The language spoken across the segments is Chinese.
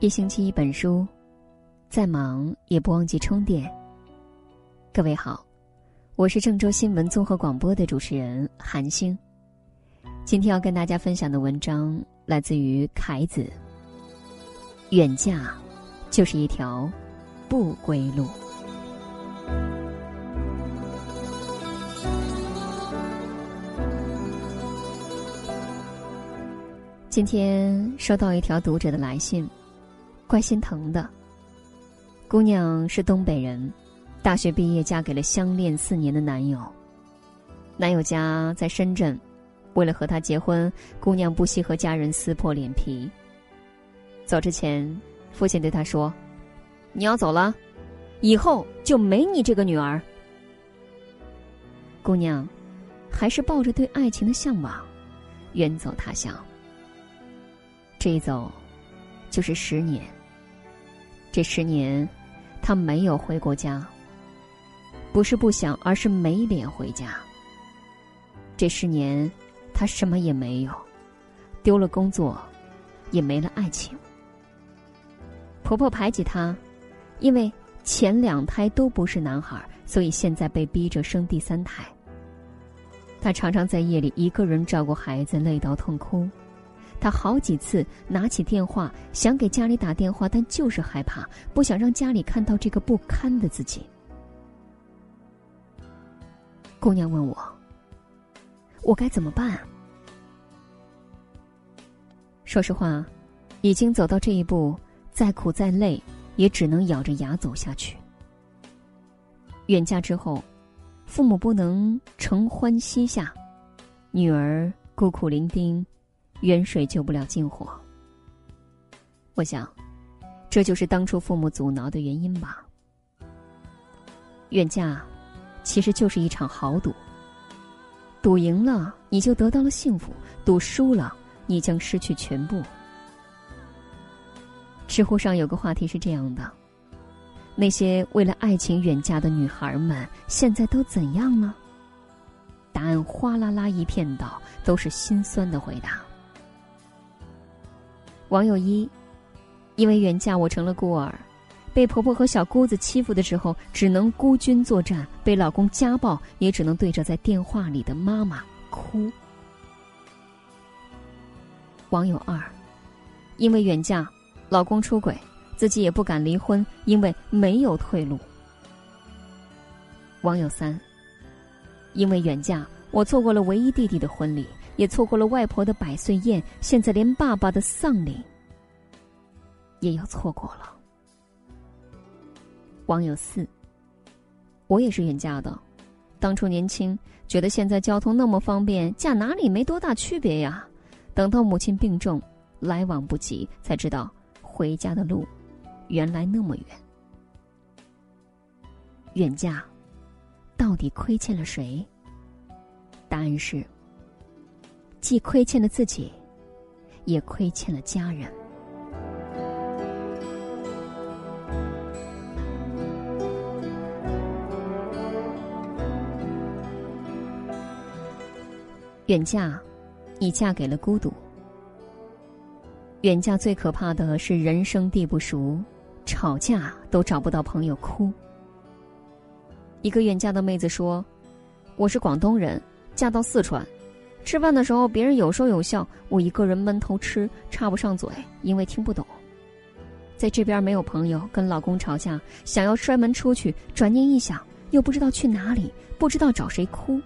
一星期一本书，再忙也不忘记充电。各位好，我是郑州新闻综合广播的主持人韩星。今天要跟大家分享的文章来自于凯子。远嫁，就是一条不归路。今天收到一条读者的来信。怪心疼的。姑娘是东北人，大学毕业嫁给了相恋四年的男友。男友家在深圳，为了和他结婚，姑娘不惜和家人撕破脸皮。走之前，父亲对她说：“你要走了，以后就没你这个女儿。”姑娘还是抱着对爱情的向往，远走他乡。这一走，就是十年。这十年，他没有回过家。不是不想，而是没脸回家。这十年，他什么也没有，丢了工作，也没了爱情。婆婆排挤他，因为前两胎都不是男孩，所以现在被逼着生第三胎。他常常在夜里一个人照顾孩子，累到痛哭。他好几次拿起电话想给家里打电话，但就是害怕，不想让家里看到这个不堪的自己。姑娘问我：“我该怎么办？”说实话，已经走到这一步，再苦再累，也只能咬着牙走下去。远嫁之后，父母不能承欢膝下，女儿孤苦伶仃。远水救不了近火。我想，这就是当初父母阻挠的原因吧。远嫁，其实就是一场豪赌。赌赢了，你就得到了幸福；赌输了，你将失去全部。知乎上有个话题是这样的：那些为了爱情远嫁的女孩们，现在都怎样呢？答案哗啦啦一片倒，都是心酸的回答。网友一，因为远嫁我成了孤儿，被婆婆和小姑子欺负的时候，只能孤军作战；被老公家暴，也只能对着在电话里的妈妈哭。网友二，因为远嫁，老公出轨，自己也不敢离婚，因为没有退路。网友三，因为远嫁，我错过了唯一弟弟的婚礼。也错过了外婆的百岁宴，现在连爸爸的丧礼也要错过了。网友四，我也是远嫁的，当初年轻觉得现在交通那么方便，嫁哪里没多大区别呀。等到母亲病重，来往不及，才知道回家的路原来那么远。远嫁到底亏欠了谁？答案是。既亏欠了自己，也亏欠了家人。远嫁，你嫁给了孤独。远嫁最可怕的是人生地不熟，吵架都找不到朋友哭。一个远嫁的妹子说：“我是广东人，嫁到四川。”吃饭的时候，别人有说有笑，我一个人闷头吃，插不上嘴，因为听不懂。在这边没有朋友，跟老公吵架，想要摔门出去，转念一想，又不知道去哪里，不知道找谁哭。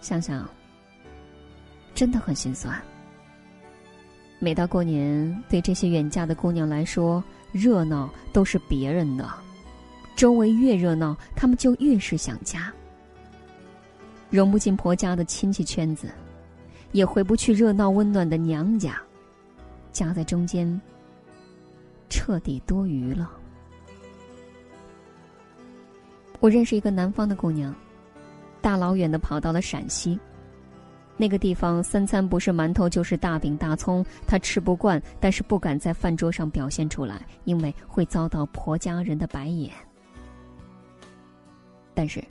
想想，真的很心酸。每到过年，对这些远嫁的姑娘来说，热闹都是别人的，周围越热闹，她们就越是想家。融不进婆家的亲戚圈子，也回不去热闹温暖的娘家，夹在中间，彻底多余了。我认识一个南方的姑娘，大老远的跑到了陕西，那个地方三餐不是馒头就是大饼大葱，她吃不惯，但是不敢在饭桌上表现出来，因为会遭到婆家人的白眼。但是。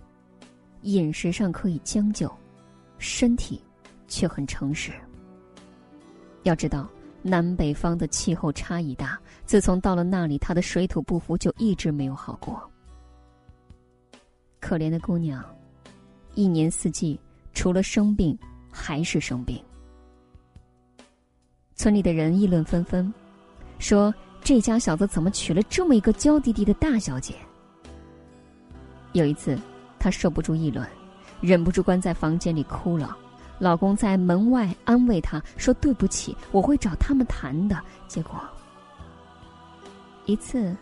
饮食上可以将就，身体却很诚实。要知道，南北方的气候差异大，自从到了那里，他的水土不服就一直没有好过。可怜的姑娘，一年四季除了生病还是生病。村里的人议论纷纷，说这家小子怎么娶了这么一个娇滴滴的大小姐？有一次，她受不住议论，忍不住关在房间里哭了。老公在门外安慰她说：“对不起，我会找他们谈的。”结果一次、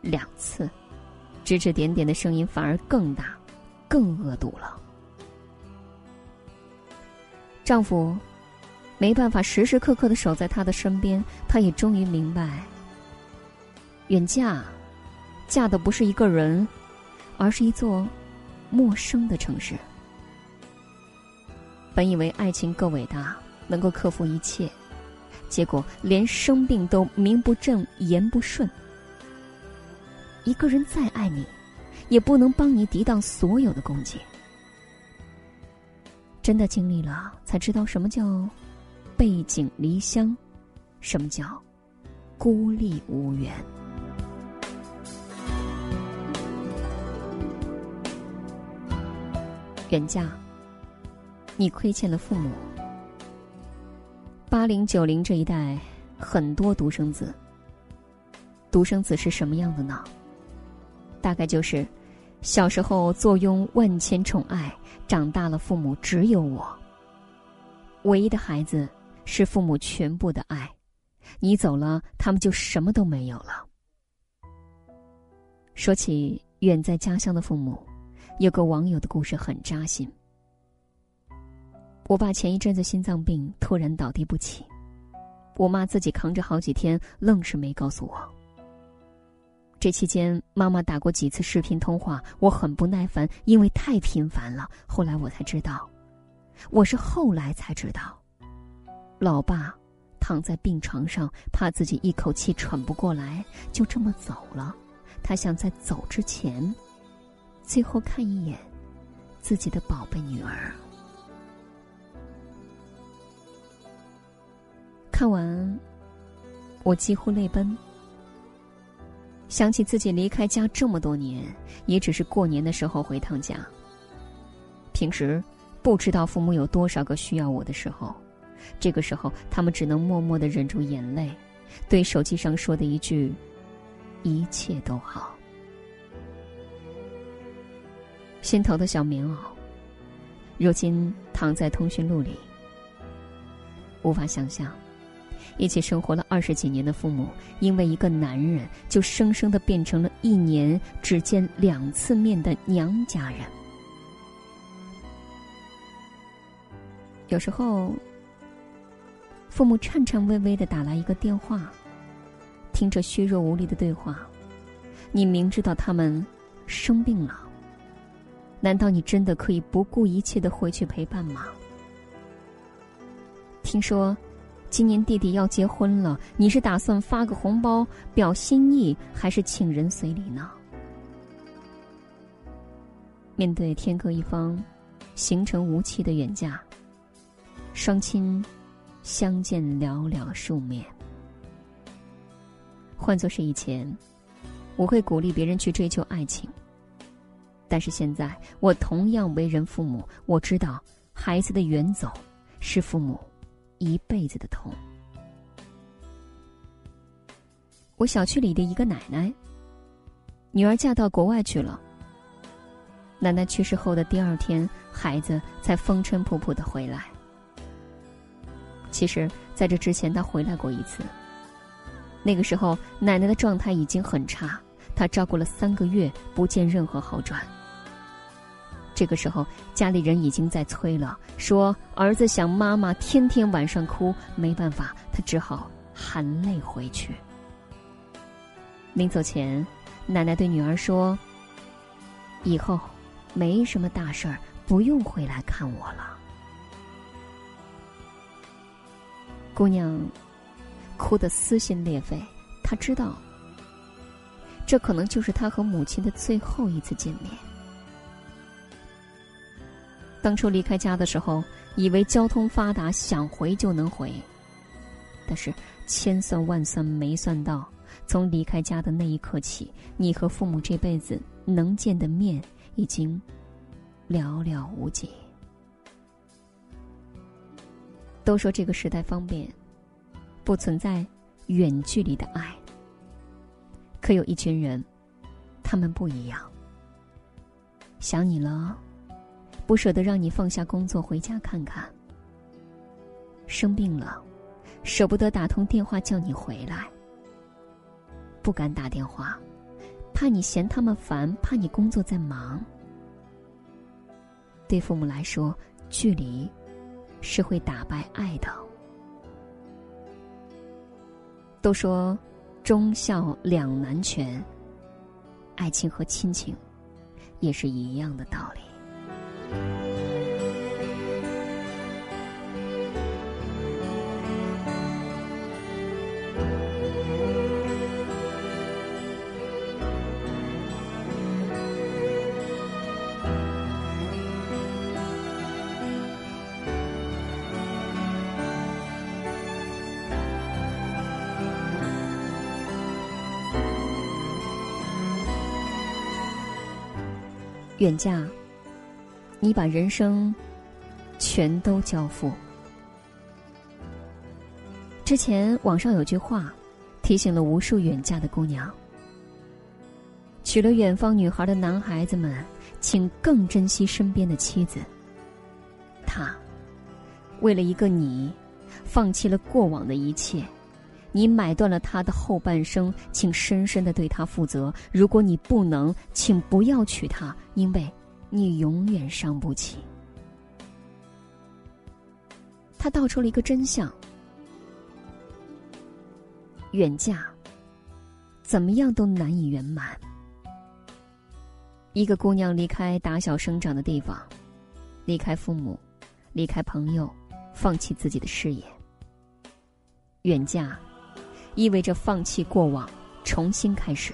两次，指指点点的声音反而更大、更恶毒了。丈夫没办法时时刻刻的守在她的身边，她也终于明白，远嫁嫁的不是一个人，而是一座陌生的城市。本以为爱情够伟大，能够克服一切，结果连生病都名不正言不顺。一个人再爱你，也不能帮你抵挡所有的攻击。真的经历了，才知道什么叫背井离乡，什么叫孤立无援。远嫁。你亏欠了父母。八零九零这一代很多独生子，独生子是什么样的呢？大概就是小时候坐拥万千宠爱，长大了父母只有我。唯一的孩子是父母全部的爱，你走了，他们就什么都没有了。说起远在家乡的父母，有个网友的故事很扎心。我爸前一阵子心脏病突然倒地不起，我妈自己扛着好几天，愣是没告诉我。这期间，妈妈打过几次视频通话，我很不耐烦，因为太频繁了。后来我才知道，我是后来才知道，老爸躺在病床上，怕自己一口气喘不过来，就这么走了。他想在走之前，最后看一眼自己的宝贝女儿。看完，我几乎泪奔。想起自己离开家这么多年，也只是过年的时候回趟家。平时不知道父母有多少个需要我的时候，这个时候他们只能默默的忍住眼泪，对手机上说的一句：“一切都好。”心头的小棉袄，如今躺在通讯录里，无法想象。一起生活了二十几年的父母，因为一个男人，就生生的变成了一年只见两次面的娘家人。有时候，父母颤颤巍巍的打来一个电话，听着虚弱无力的对话，你明知道他们生病了，难道你真的可以不顾一切的回去陪伴吗？听说。今年弟弟要结婚了，你是打算发个红包表心意，还是请人随礼呢？面对天各一方、行程无期的远嫁，双亲相见寥寥数面。换作是以前，我会鼓励别人去追求爱情。但是现在，我同样为人父母，我知道孩子的远走是父母。一辈子的痛。我小区里的一个奶奶，女儿嫁到国外去了。奶奶去世后的第二天，孩子才风尘仆仆的回来。其实，在这之前，他回来过一次。那个时候，奶奶的状态已经很差，他照顾了三个月，不见任何好转。这个时候，家里人已经在催了，说儿子想妈妈，天天晚上哭，没办法，他只好含泪回去。临走前，奶奶对女儿说：“以后没什么大事儿，不用回来看我了。”姑娘哭得撕心裂肺，她知道，这可能就是他和母亲的最后一次见面。当初离开家的时候，以为交通发达，想回就能回。但是千算万算没算到，从离开家的那一刻起，你和父母这辈子能见的面已经寥寥无几。都说这个时代方便，不存在远距离的爱。可有一群人，他们不一样。想你了，不舍得让你放下工作回家看看。生病了，舍不得打通电话叫你回来。不敢打电话，怕你嫌他们烦，怕你工作在忙。对父母来说，距离。是会打败爱的。都说忠孝两难全，爱情和亲情也是一样的道理。远嫁，你把人生全都交付。之前网上有句话，提醒了无数远嫁的姑娘：娶了远方女孩的男孩子们，请更珍惜身边的妻子。他为了一个你，放弃了过往的一切。你买断了他的后半生，请深深的对他负责。如果你不能，请不要娶她，因为你永远伤不起。他道出了一个真相：远嫁，怎么样都难以圆满。一个姑娘离开打小生长的地方，离开父母，离开朋友，放弃自己的事业，远嫁。意味着放弃过往，重新开始。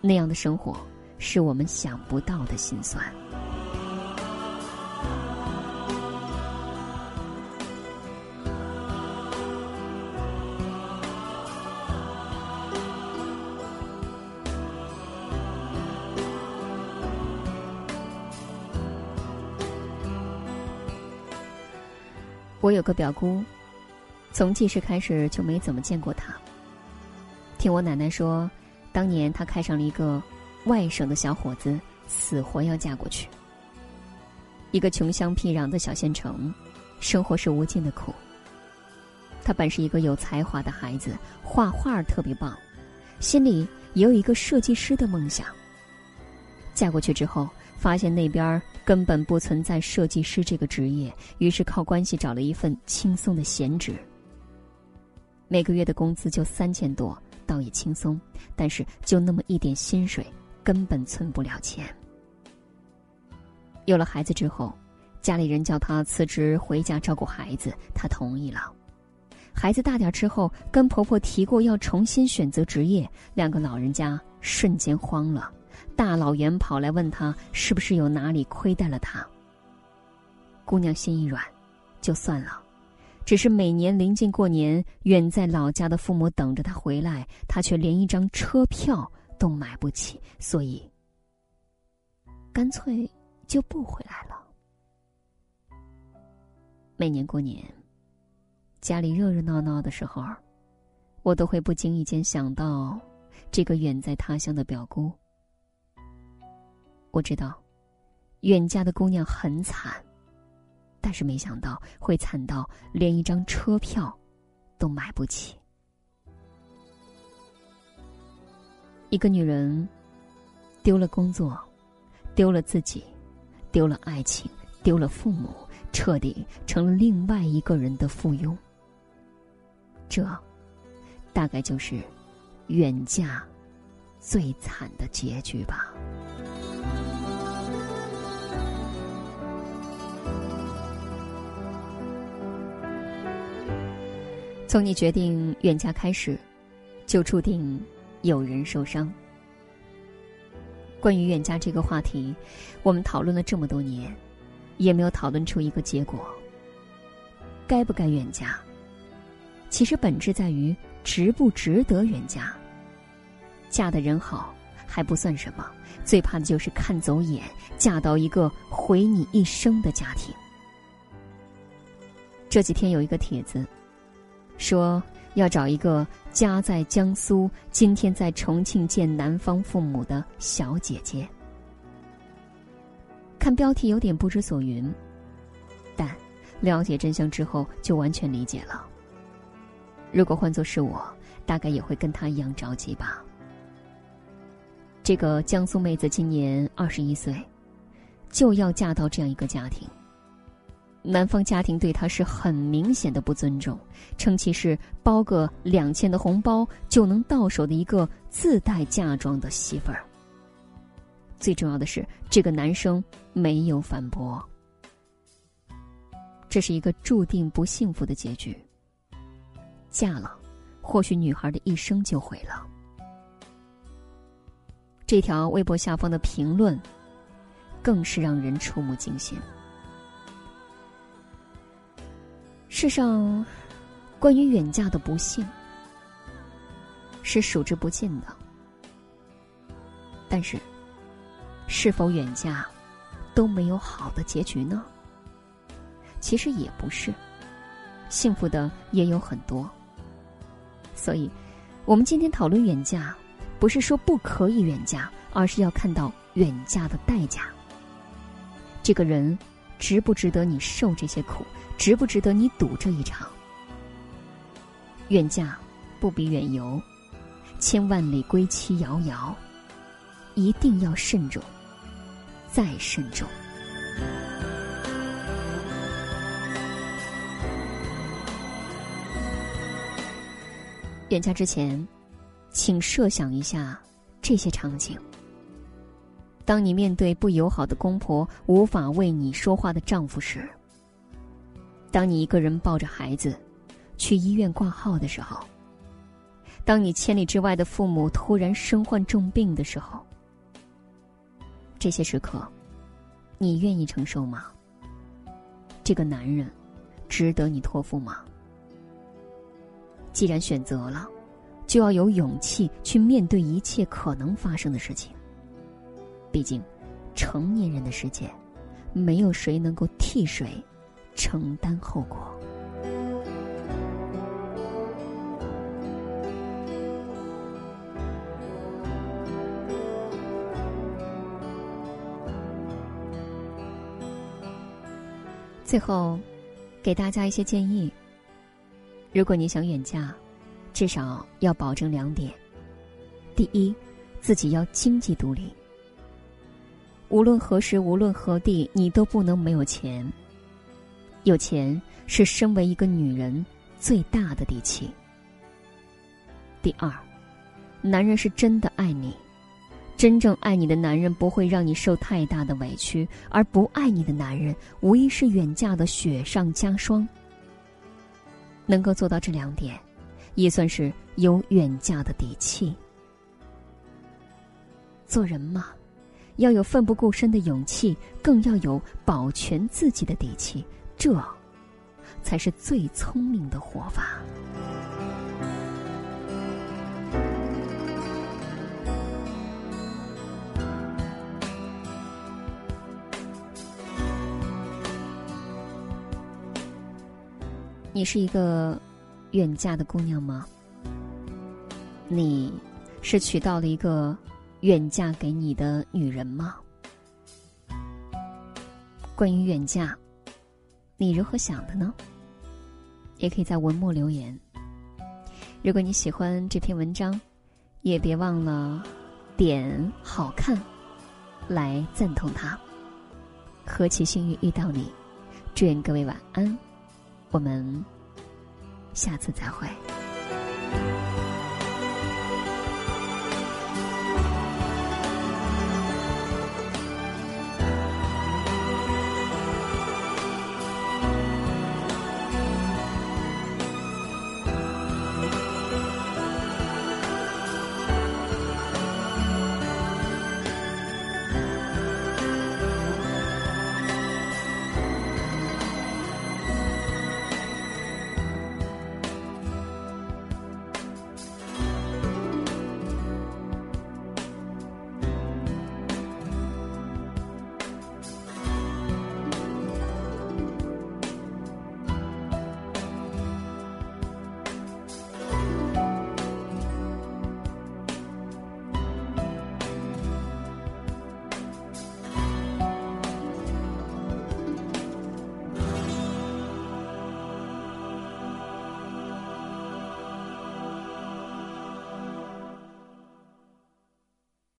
那样的生活，是我们想不到的心酸。我有个表姑。从记事开始就没怎么见过他。听我奶奶说，当年她看上了一个外省的小伙子，死活要嫁过去。一个穷乡僻壤的小县城，生活是无尽的苦。他本是一个有才华的孩子，画画特别棒，心里也有一个设计师的梦想。嫁过去之后，发现那边根本不存在设计师这个职业，于是靠关系找了一份轻松的闲职。每个月的工资就三千多，倒也轻松，但是就那么一点薪水，根本存不了钱。有了孩子之后，家里人叫他辞职回家照顾孩子，他同意了。孩子大点之后，跟婆婆提过要重新选择职业，两个老人家瞬间慌了，大老远跑来问他是不是有哪里亏待了他。姑娘心一软，就算了。只是每年临近过年，远在老家的父母等着他回来，他却连一张车票都买不起，所以干脆就不回来了。每年过年，家里热热闹闹的时候，我都会不经意间想到这个远在他乡的表姑。我知道，远嫁的姑娘很惨。但是没想到会惨到连一张车票都买不起。一个女人丢了工作，丢了自己，丢了爱情，丢了父母，彻底成了另外一个人的附庸。这，大概就是远嫁最惨的结局吧。从你决定远嫁开始，就注定有人受伤。关于远嫁这个话题，我们讨论了这么多年，也没有讨论出一个结果。该不该远嫁？其实本质在于值不值得远嫁。嫁的人好还不算什么，最怕的就是看走眼，嫁到一个毁你一生的家庭。这几天有一个帖子，说要找一个家在江苏、今天在重庆见男方父母的小姐姐。看标题有点不知所云，但了解真相之后就完全理解了。如果换作是我，大概也会跟他一样着急吧。这个江苏妹子今年二十一岁，就要嫁到这样一个家庭。男方家庭对她是很明显的不尊重，称其是包个两千的红包就能到手的一个自带嫁妆的媳妇儿。最重要的是，这个男生没有反驳。这是一个注定不幸福的结局。嫁了，或许女孩的一生就毁了。这条微博下方的评论，更是让人触目惊心。世上，关于远嫁的不幸，是数之不尽的。但是，是否远嫁都没有好的结局呢？其实也不是，幸福的也有很多。所以，我们今天讨论远嫁。不是说不可以远嫁，而是要看到远嫁的代价。这个人值不值得你受这些苦？值不值得你赌这一场？远嫁不比远游，千万里归期遥遥，一定要慎重，再慎重。远嫁之前。请设想一下这些场景：当你面对不友好的公婆、无法为你说话的丈夫时；当你一个人抱着孩子去医院挂号的时候；当你千里之外的父母突然身患重病的时候，这些时刻，你愿意承受吗？这个男人值得你托付吗？既然选择了。就要有勇气去面对一切可能发生的事情。毕竟，成年人的世界，没有谁能够替谁承担后果。最后，给大家一些建议：如果你想远嫁。至少要保证两点：第一，自己要经济独立。无论何时，无论何地，你都不能没有钱。有钱是身为一个女人最大的底气。第二，男人是真的爱你，真正爱你的男人不会让你受太大的委屈，而不爱你的男人无疑是远嫁的雪上加霜。能够做到这两点。也算是有远嫁的底气。做人嘛，要有奋不顾身的勇气，更要有保全自己的底气，这才是最聪明的活法。你是一个。远嫁的姑娘吗？你是娶到了一个远嫁给你的女人吗？关于远嫁，你如何想的呢？也可以在文末留言。如果你喜欢这篇文章，也别忘了点好看来赞同它。何其幸运遇到你！祝愿各位晚安，我们。下次再会。